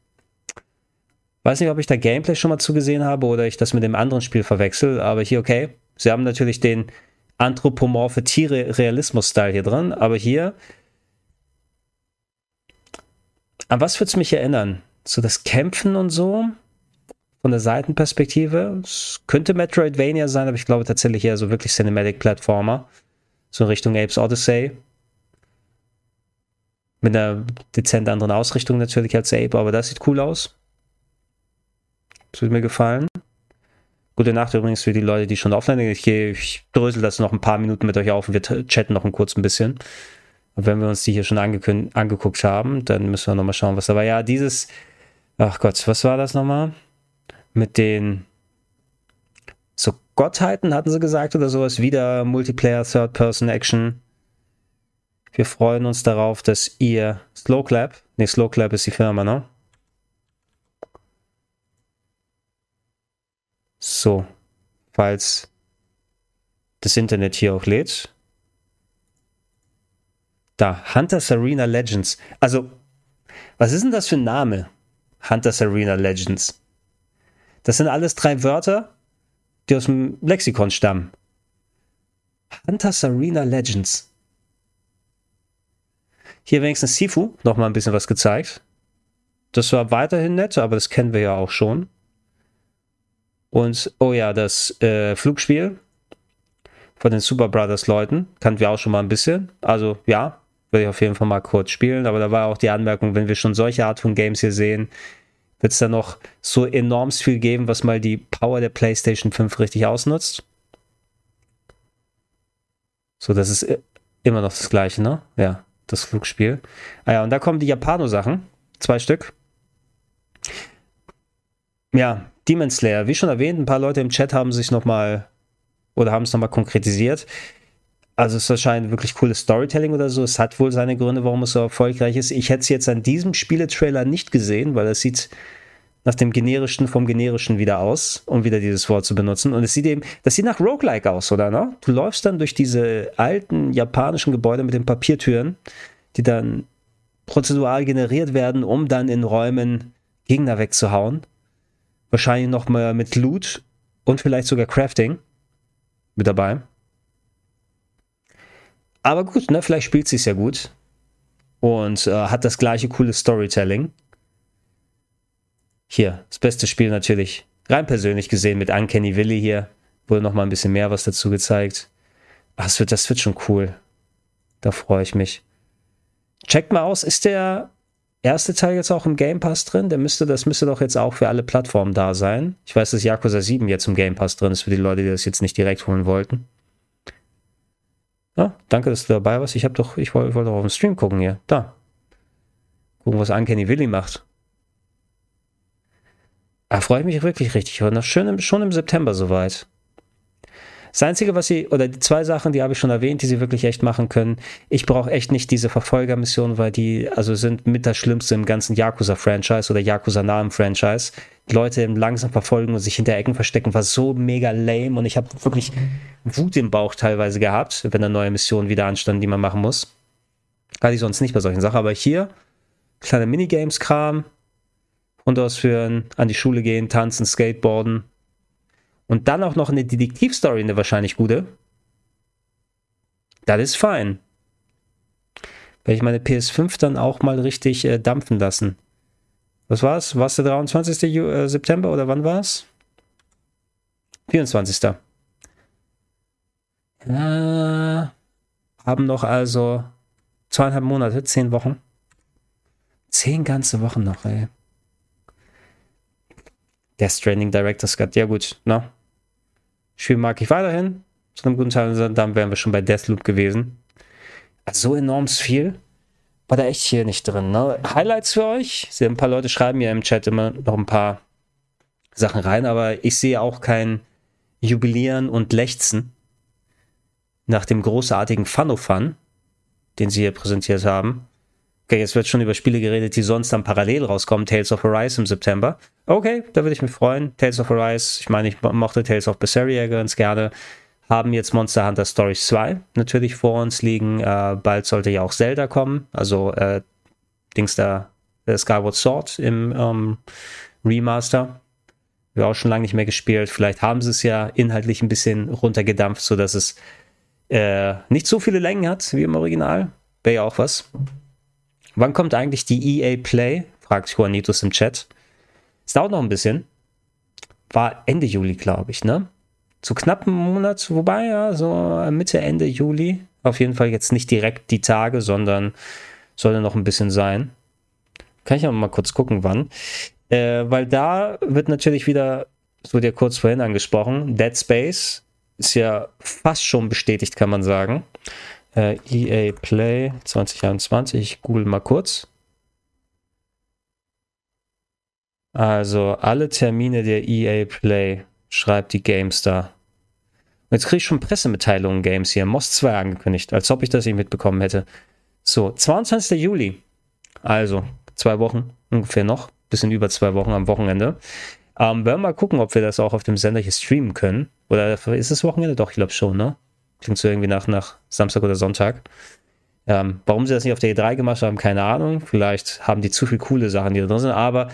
Weiß nicht, ob ich da Gameplay schon mal zugesehen habe oder ich das mit dem anderen Spiel verwechsel, aber hier, okay. Sie haben natürlich den anthropomorphe Tiere-Realismus-Style hier drin, aber hier. An was würde es mich erinnern? So das Kämpfen und so? Von der Seitenperspektive? Es könnte Metroidvania sein, aber ich glaube tatsächlich eher so wirklich Cinematic Platformer. So in Richtung Apes Odyssey. Mit einer dezent anderen Ausrichtung natürlich als Ape, aber das sieht cool aus. Das würde mir gefallen. Gute Nacht übrigens für die Leute, die schon offline sind. Ich, ich drösel das noch ein paar Minuten mit euch auf und wir chatten noch ein kurz ein bisschen. Und wenn wir uns die hier schon angeguckt haben, dann müssen wir nochmal schauen, was da war. Ja, dieses, ach Gott, was war das nochmal? Mit den so Gottheiten hatten sie gesagt oder sowas. Wieder Multiplayer Third-Person-Action. Wir freuen uns darauf, dass ihr Slow Clap, nee, Slow Clap ist die Firma, ne? So, falls das Internet hier auch lädt. Da, Hunters Arena Legends. Also, was ist denn das für ein Name? Hunters Arena Legends. Das sind alles drei Wörter, die aus dem Lexikon stammen. Hunters Arena Legends. Hier wenigstens Sifu noch mal ein bisschen was gezeigt. Das war weiterhin nett, aber das kennen wir ja auch schon. Und, oh ja, das äh, Flugspiel von den Super Brothers Leuten kannten wir auch schon mal ein bisschen. Also, ja, würde ich auf jeden Fall mal kurz spielen. Aber da war auch die Anmerkung, wenn wir schon solche Art von Games hier sehen, wird es da noch so enorm viel geben, was mal die Power der PlayStation 5 richtig ausnutzt. So, das ist immer noch das gleiche, ne? Ja das Flugspiel. Ah ja, und da kommen die Japano-Sachen. Zwei Stück. Ja, Demon Slayer. Wie schon erwähnt, ein paar Leute im Chat haben sich nochmal oder haben es nochmal konkretisiert. Also es erscheint wirklich cooles Storytelling oder so. Es hat wohl seine Gründe, warum es so erfolgreich ist. Ich hätte es jetzt an diesem Spieletrailer nicht gesehen, weil es sieht nach dem generischen vom generischen wieder aus, um wieder dieses Wort zu benutzen. Und es sieht eben, das sieht nach Roguelike aus, oder? Ne? Du läufst dann durch diese alten japanischen Gebäude mit den Papiertüren, die dann prozedural generiert werden, um dann in Räumen Gegner wegzuhauen. Wahrscheinlich noch mal mit Loot und vielleicht sogar Crafting mit dabei. Aber gut, ne, vielleicht spielt sie es ja gut und äh, hat das gleiche coole Storytelling. Hier, das beste Spiel natürlich. Rein persönlich gesehen mit Uncanny Willy hier. Wurde noch mal ein bisschen mehr was dazu gezeigt. Ach, das wird, das wird schon cool. Da freue ich mich. Checkt mal aus, ist der erste Teil jetzt auch im Game Pass drin? Der müsste, das müsste doch jetzt auch für alle Plattformen da sein. Ich weiß, dass Yakuza 7 jetzt im Game Pass drin ist für die Leute, die das jetzt nicht direkt holen wollten. Ja, danke, dass du dabei warst. Ich habe doch, ich wollte, wollte doch auf dem Stream gucken hier. Da. Gucken, was Uncanny Willy macht. Da freue ich mich wirklich richtig. Und im, schon im September soweit. Das Einzige, was sie, oder die zwei Sachen, die habe ich schon erwähnt, die sie wirklich echt machen können. Ich brauche echt nicht diese Verfolgermission, weil die, also sind mit das Schlimmste im ganzen Yakuza-Franchise oder Yakuza-nahen Franchise. Die Leute langsam verfolgen und sich hinter Ecken verstecken, war so mega lame und ich habe wirklich Wut im Bauch teilweise gehabt, wenn da neue Missionen wieder anstanden, die man machen muss. Hatte ich sonst nicht bei solchen Sachen, aber hier, kleine Minigames-Kram, und ausführen, an die Schule gehen, tanzen, skateboarden. Und dann auch noch eine Detektivstory, eine wahrscheinlich gute. Das ist fein. Werde ich meine PS5 dann auch mal richtig äh, dampfen lassen. Was war's? War es der 23. Ju äh, September oder wann war es? 24. Äh, haben noch also zweieinhalb Monate, zehn Wochen. Zehn ganze Wochen noch, ey. Der Stranding Director Scott, ja gut, ne? Spiel mag ich weiterhin. Zu einem guten Teil, dann wären wir schon bei Deathloop gewesen. Also so enorm viel war da echt hier nicht drin. Ne? Highlights für euch? Ein paar Leute schreiben ja im Chat immer noch ein paar Sachen rein, aber ich sehe auch kein Jubilieren und Lechzen nach dem großartigen Fun-O-Fun, den sie hier präsentiert haben. Okay, jetzt wird schon über Spiele geredet, die sonst dann parallel rauskommen. Tales of Arise im September. Okay, da würde ich mich freuen. Tales of Arise, ich meine, ich mochte Tales of Berseria ganz gerne. Haben jetzt Monster Hunter Stories 2 natürlich vor uns liegen. Äh, bald sollte ja auch Zelda kommen. Also, äh, Dings da, äh, Skyward Sword im ähm, Remaster. Wir auch schon lange nicht mehr gespielt. Vielleicht haben sie es ja inhaltlich ein bisschen runtergedampft, sodass es äh, nicht so viele Längen hat wie im Original. Wäre ja auch was. Wann kommt eigentlich die EA Play? fragt Juanitos im Chat. Es dauert noch ein bisschen. War Ende Juli, glaube ich, ne? Zu knapp einem Monat, wobei ja, so Mitte, Ende Juli. Auf jeden Fall jetzt nicht direkt die Tage, sondern sollte noch ein bisschen sein. Kann ich aber mal kurz gucken, wann. Äh, weil da wird natürlich wieder, es wurde ja kurz vorhin angesprochen, Dead Space ist ja fast schon bestätigt, kann man sagen. Äh, EA Play 2021. Ich google mal kurz. Also alle Termine der EA Play schreibt die GameStar. Und jetzt kriege ich schon Pressemitteilungen Games hier. Moss 2 angekündigt, als ob ich das nicht mitbekommen hätte. So, 22. Juli. Also, zwei Wochen ungefähr noch. Bisschen über zwei Wochen am Wochenende. Ähm, werden wir mal gucken, ob wir das auch auf dem Sender hier streamen können. Oder ist es Wochenende? Doch, ich glaube schon, ne? Klingt so irgendwie nach, nach Samstag oder Sonntag. Ähm, warum sie das nicht auf der E3 gemacht haben, keine Ahnung. Vielleicht haben die zu viele coole Sachen, die da drin sind. Aber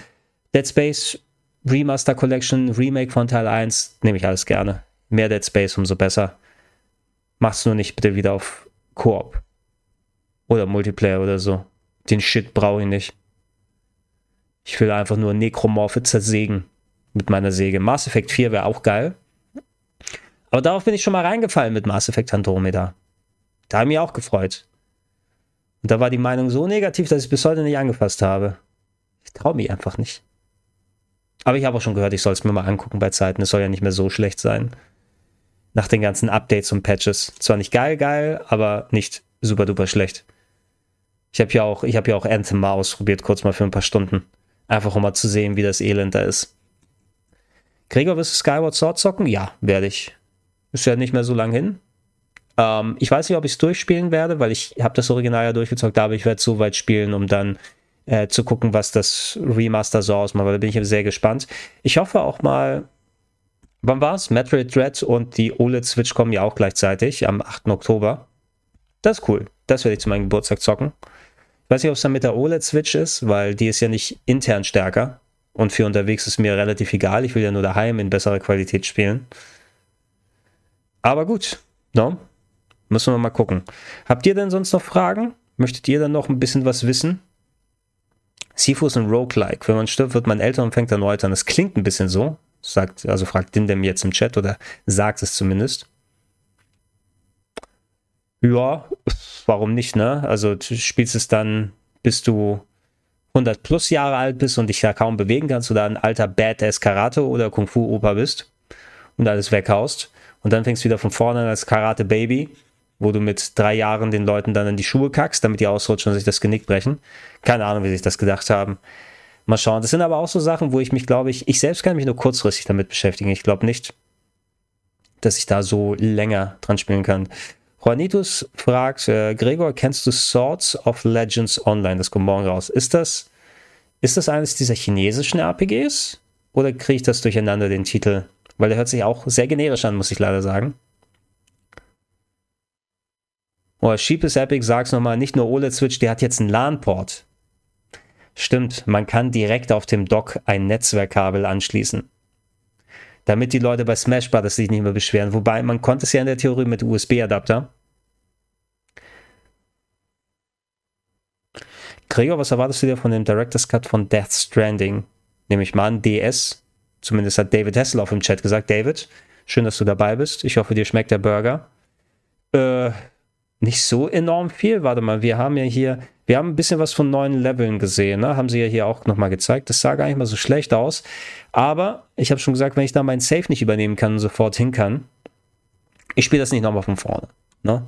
Dead Space Remaster Collection, Remake von Teil 1, nehme ich alles gerne. Mehr Dead Space, umso besser. Mach's nur nicht bitte wieder auf Koop. Oder Multiplayer oder so. Den Shit brauche ich nicht. Ich will einfach nur Nekromorphe zersägen mit meiner Säge. Mass Effect 4 wäre auch geil. Aber darauf bin ich schon mal reingefallen mit Mass Effect Andromeda. Da habe ich mich auch gefreut. Und da war die Meinung so negativ, dass ich bis heute nicht angefasst habe. Ich traue mich einfach nicht. Aber ich habe auch schon gehört, ich soll es mir mal angucken bei Zeiten. Es soll ja nicht mehr so schlecht sein. Nach den ganzen Updates und Patches. Zwar nicht geil, geil, aber nicht super duper schlecht. Ich habe ja auch, ich habe ja auch Anthem mal ausprobiert, kurz mal für ein paar Stunden. Einfach um mal zu sehen, wie das Elend da ist. Gregor, wirst du Skyward Sword zocken? Ja, werde ich. Ist ja nicht mehr so lang hin. Ähm, ich weiß nicht, ob ich es durchspielen werde, weil ich habe das Original ja durchgezockt, aber ich werde so weit spielen, um dann äh, zu gucken, was das Remaster so ausmacht, weil da bin ich sehr gespannt. Ich hoffe auch mal, wann war es? Metroid Dread und die OLED Switch kommen ja auch gleichzeitig am 8. Oktober. Das ist cool. Das werde ich zu meinem Geburtstag zocken. Ich weiß nicht, ob es dann mit der OLED Switch ist, weil die ist ja nicht intern stärker. Und für unterwegs ist mir relativ egal. Ich will ja nur daheim in besserer Qualität spielen. Aber gut, no? Müssen wir mal gucken. Habt ihr denn sonst noch Fragen? Möchtet ihr dann noch ein bisschen was wissen? Sifu ist ein Roguelike. Wenn man stirbt, wird man älter und fängt erneut an. Das klingt ein bisschen so. Sagt, also fragt Dindem jetzt im Chat oder sagt es zumindest. Ja, warum nicht, ne? Also du spielst es dann, bis du 100 plus Jahre alt bist und dich ja kaum bewegen kannst oder ein alter Badass Karate oder Kung Fu Opa bist und alles weghaust. Und dann fängst du wieder von vorne an als Karate Baby wo du mit drei Jahren den Leuten dann in die Schuhe kackst, damit die ausrutschen und sich das Genick brechen. Keine Ahnung, wie sie sich das gedacht haben. Mal schauen. Das sind aber auch so Sachen, wo ich mich, glaube ich, ich selbst kann mich nur kurzfristig damit beschäftigen. Ich glaube nicht, dass ich da so länger dran spielen kann. Juanitus fragt, äh, Gregor, kennst du Swords of Legends Online? Das kommt morgen raus. Ist das, ist das eines dieser chinesischen RPGs? Oder kriege ich das durcheinander, den Titel? Weil der hört sich auch sehr generisch an, muss ich leider sagen. Oh, Sheepus Epic, sag's nochmal, nicht nur OLED-Switch, der hat jetzt einen LAN-Port. Stimmt, man kann direkt auf dem Dock ein Netzwerkkabel anschließen. Damit die Leute bei Smash Bros. sich nicht mehr beschweren. Wobei, man konnte es ja in der Theorie mit USB-Adapter. Gregor, was erwartest du dir von dem Director's Cut von Death Stranding? Nehme ich mal an, DS. Zumindest hat David Hasselhoff im Chat gesagt. David, schön, dass du dabei bist. Ich hoffe, dir schmeckt der Burger. Äh, nicht so enorm viel. Warte mal, wir haben ja hier, wir haben ein bisschen was von neuen Leveln gesehen, ne? Haben sie ja hier auch nochmal gezeigt. Das sah gar nicht mal so schlecht aus. Aber ich habe schon gesagt, wenn ich da meinen Safe nicht übernehmen kann und sofort hin kann, ich spiele das nicht nochmal von vorne. Ne?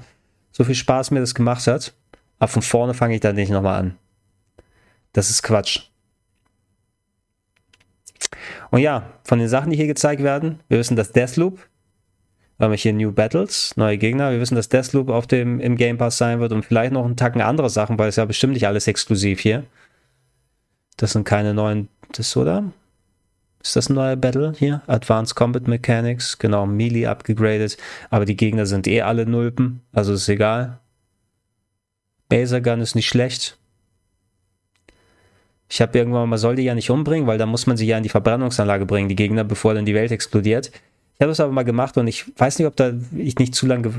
So viel Spaß mir das gemacht hat, aber von vorne fange ich dann nicht nochmal an. Das ist Quatsch. Und ja, von den Sachen, die hier gezeigt werden, wir wissen, dass Deathloop wir hier New Battles, neue Gegner. Wir wissen, dass Deathloop auf dem, im Game Pass sein wird und vielleicht noch einen Tacken andere Sachen, weil es ja bestimmt nicht alles exklusiv hier. Das sind keine neuen, das oder? Ist das ein neuer Battle hier? Advanced Combat Mechanics, genau, Melee abgegradet, aber die Gegner sind eh alle Nulpen, also ist egal. Baser Gun ist nicht schlecht. Ich habe irgendwann, man soll die ja nicht umbringen, weil da muss man sie ja in die Verbrennungsanlage bringen, die Gegner, bevor dann die Welt explodiert. Ich habe es aber mal gemacht und ich weiß nicht, ob da ich nicht zu lange,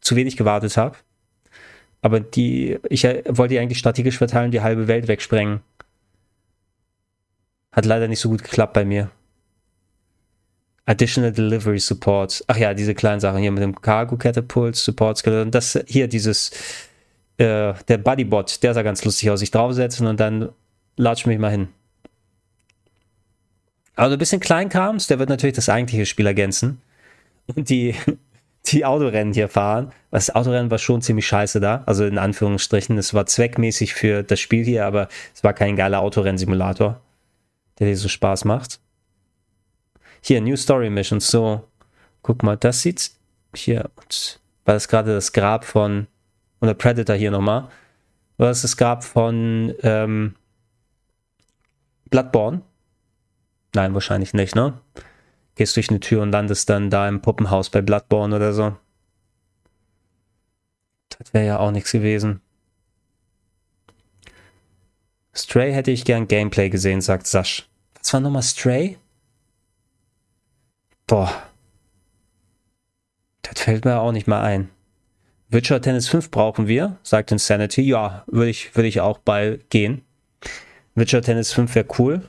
zu wenig gewartet habe. Aber die, ich wollte die eigentlich strategisch verteilen, die halbe Welt wegsprengen. Hat leider nicht so gut geklappt bei mir. Additional Delivery Support. Ach ja, diese kleinen Sachen hier mit dem Cargo Catapult, Support Skeleton. Das hier, dieses, äh, der Bodybot, der sah ganz lustig aus. Ich draufsetzen und dann latsch mich mal hin. Also ein bisschen Kleinkrams, der wird natürlich das eigentliche Spiel ergänzen. Und die, die Autorennen hier fahren. Das Autorennen war schon ziemlich scheiße da. Also in Anführungsstrichen. Es war zweckmäßig für das Spiel hier, aber es war kein geiler Autorennsimulator, der dir so Spaß macht. Hier, New Story Missions. So, guck mal, das sieht's. Hier, war das gerade das Grab von, oder Predator hier nochmal. War das das Grab von ähm, Bloodborne? Nein, wahrscheinlich nicht, ne? Gehst durch eine Tür und landest dann da im Puppenhaus bei Bloodborne oder so. Das wäre ja auch nichts gewesen. Stray hätte ich gern Gameplay gesehen, sagt Sasch. Was war nochmal Stray? Boah. Das fällt mir auch nicht mal ein. Witcher Tennis 5 brauchen wir, sagt Insanity. Ja, würde ich, würde ich auch bei gehen. Witcher Tennis 5 wäre cool.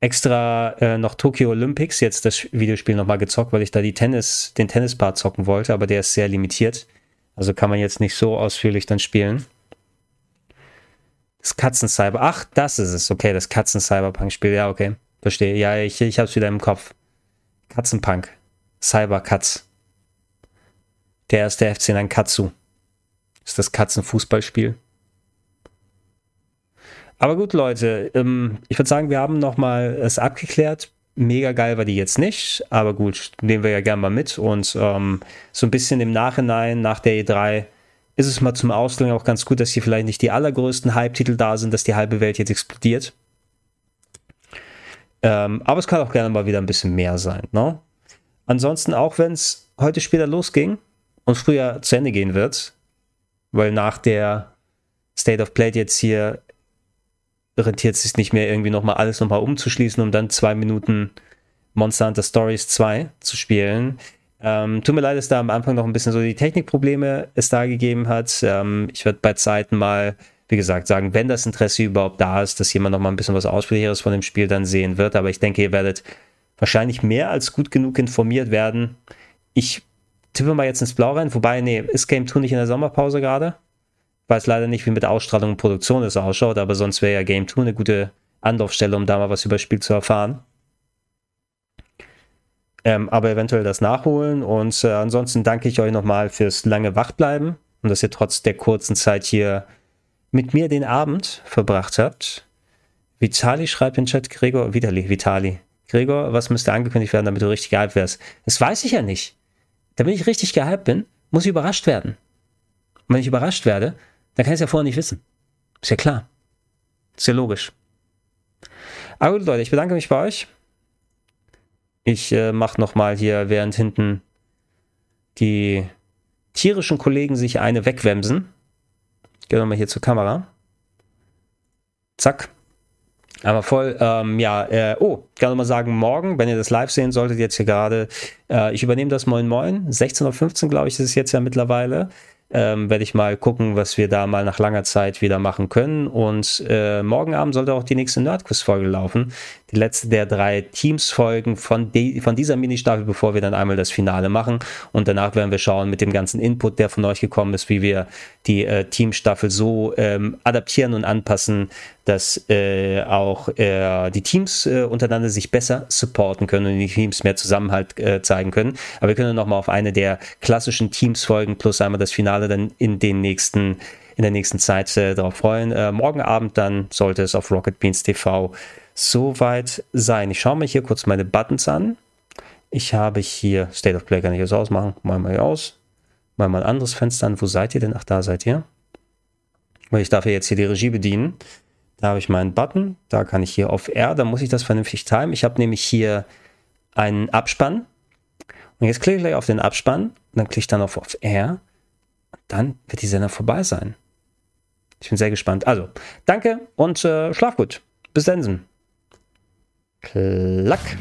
Extra äh, noch Tokyo Olympics, jetzt das Videospiel nochmal gezockt, weil ich da die Tennis, den Tennispart zocken wollte, aber der ist sehr limitiert. Also kann man jetzt nicht so ausführlich dann spielen. Das Katzen-Cyber. Ach, das ist es. Okay, das Katzen-Cyberpunk-Spiel. Ja, okay. Verstehe. Ja, ich, ich hab's wieder im Kopf. Katzenpunk. Cyberkatz. Der erste FC in ein Katsu. ist das Katzenfußballspiel. Aber gut, Leute, ähm, ich würde sagen, wir haben nochmal es abgeklärt. Mega geil war die jetzt nicht, aber gut, nehmen wir ja gerne mal mit. Und ähm, so ein bisschen im Nachhinein, nach der E3, ist es mal zum Ausgang auch ganz gut, dass hier vielleicht nicht die allergrößten Hype-Titel da sind, dass die halbe Welt jetzt explodiert. Ähm, aber es kann auch gerne mal wieder ein bisschen mehr sein. Ne? Ansonsten, auch wenn es heute später losging und früher zu Ende gehen wird, weil nach der State of Play jetzt hier rentiert es sich nicht mehr, irgendwie nochmal alles nochmal umzuschließen, um dann zwei Minuten Monster Hunter Stories 2 zu spielen. Ähm, tut mir leid, dass da am Anfang noch ein bisschen so die Technikprobleme es da gegeben hat. Ähm, ich werde bei Zeiten mal, wie gesagt, sagen, wenn das Interesse überhaupt da ist, dass jemand noch mal ein bisschen was Ausführlicheres von dem Spiel dann sehen wird. Aber ich denke, ihr werdet wahrscheinlich mehr als gut genug informiert werden. Ich tippe mal jetzt ins Blau rein. Wobei, nee, ist Game 2 nicht in der Sommerpause gerade? Weiß leider nicht, wie mit Ausstrahlung und Produktion es ausschaut, aber sonst wäre ja Game 2 eine gute Anlaufstelle, um da mal was über das Spiel zu erfahren. Ähm, aber eventuell das nachholen. Und äh, ansonsten danke ich euch nochmal fürs lange Wachbleiben und dass ihr trotz der kurzen Zeit hier mit mir den Abend verbracht habt. Vitali schreibt in Chat, Gregor, Vitali, Vitali. Gregor, was müsste angekündigt werden, damit du richtig gehypt wärst? Das weiß ich ja nicht. Damit ich richtig gehypt bin, muss ich überrascht werden. Und wenn ich überrascht werde, dann kann ich es ja vorher nicht wissen. Ist ja klar. Ist ja logisch. Aber gut, Leute, ich bedanke mich bei euch. Ich äh, mache nochmal hier, während hinten die tierischen Kollegen sich eine wegwemsen. Gehen wir mal hier zur Kamera. Zack. Aber voll, ähm, ja, äh, oh, ich kann nur mal sagen, morgen, wenn ihr das live sehen solltet, jetzt hier gerade, äh, ich übernehme das Moin Moin, 16.15 Uhr, glaube ich, ist es jetzt ja mittlerweile ähm, werde ich mal gucken, was wir da mal nach langer Zeit wieder machen können. Und äh, morgen Abend sollte auch die nächste Nerdquiz-Folge laufen. Die letzte der drei Teams-Folgen von, de von dieser Mini-Staffel, bevor wir dann einmal das Finale machen. Und danach werden wir schauen mit dem ganzen Input, der von euch gekommen ist, wie wir die äh, Teamstaffel so ähm, adaptieren und anpassen, dass äh, auch äh, die Teams äh, untereinander sich besser supporten können und die Teams mehr Zusammenhalt äh, zeigen können. Aber wir können nochmal auf eine der klassischen Teams folgen, plus einmal das Finale dann in den nächsten in der nächsten Zeit äh, darauf freuen. Äh, morgen Abend dann sollte es auf Rocket Beans TV soweit sein. Ich schaue mir hier kurz meine Buttons an. Ich habe hier State of Play, kann ich jetzt ausmachen. Mal mal hier aus. Mal mal ein anderes Fenster an. Wo seid ihr denn? Ach, da seid ihr. Weil ich darf ja jetzt hier die Regie bedienen. Da habe ich meinen Button, da kann ich hier auf R, da muss ich das vernünftig timen. Ich habe nämlich hier einen Abspann. Und jetzt klicke ich gleich auf den Abspann, dann klicke ich dann auf, auf R. Und dann wird die Sender vorbei sein. Ich bin sehr gespannt. Also, danke und äh, schlaf gut. Bis dann. Klack.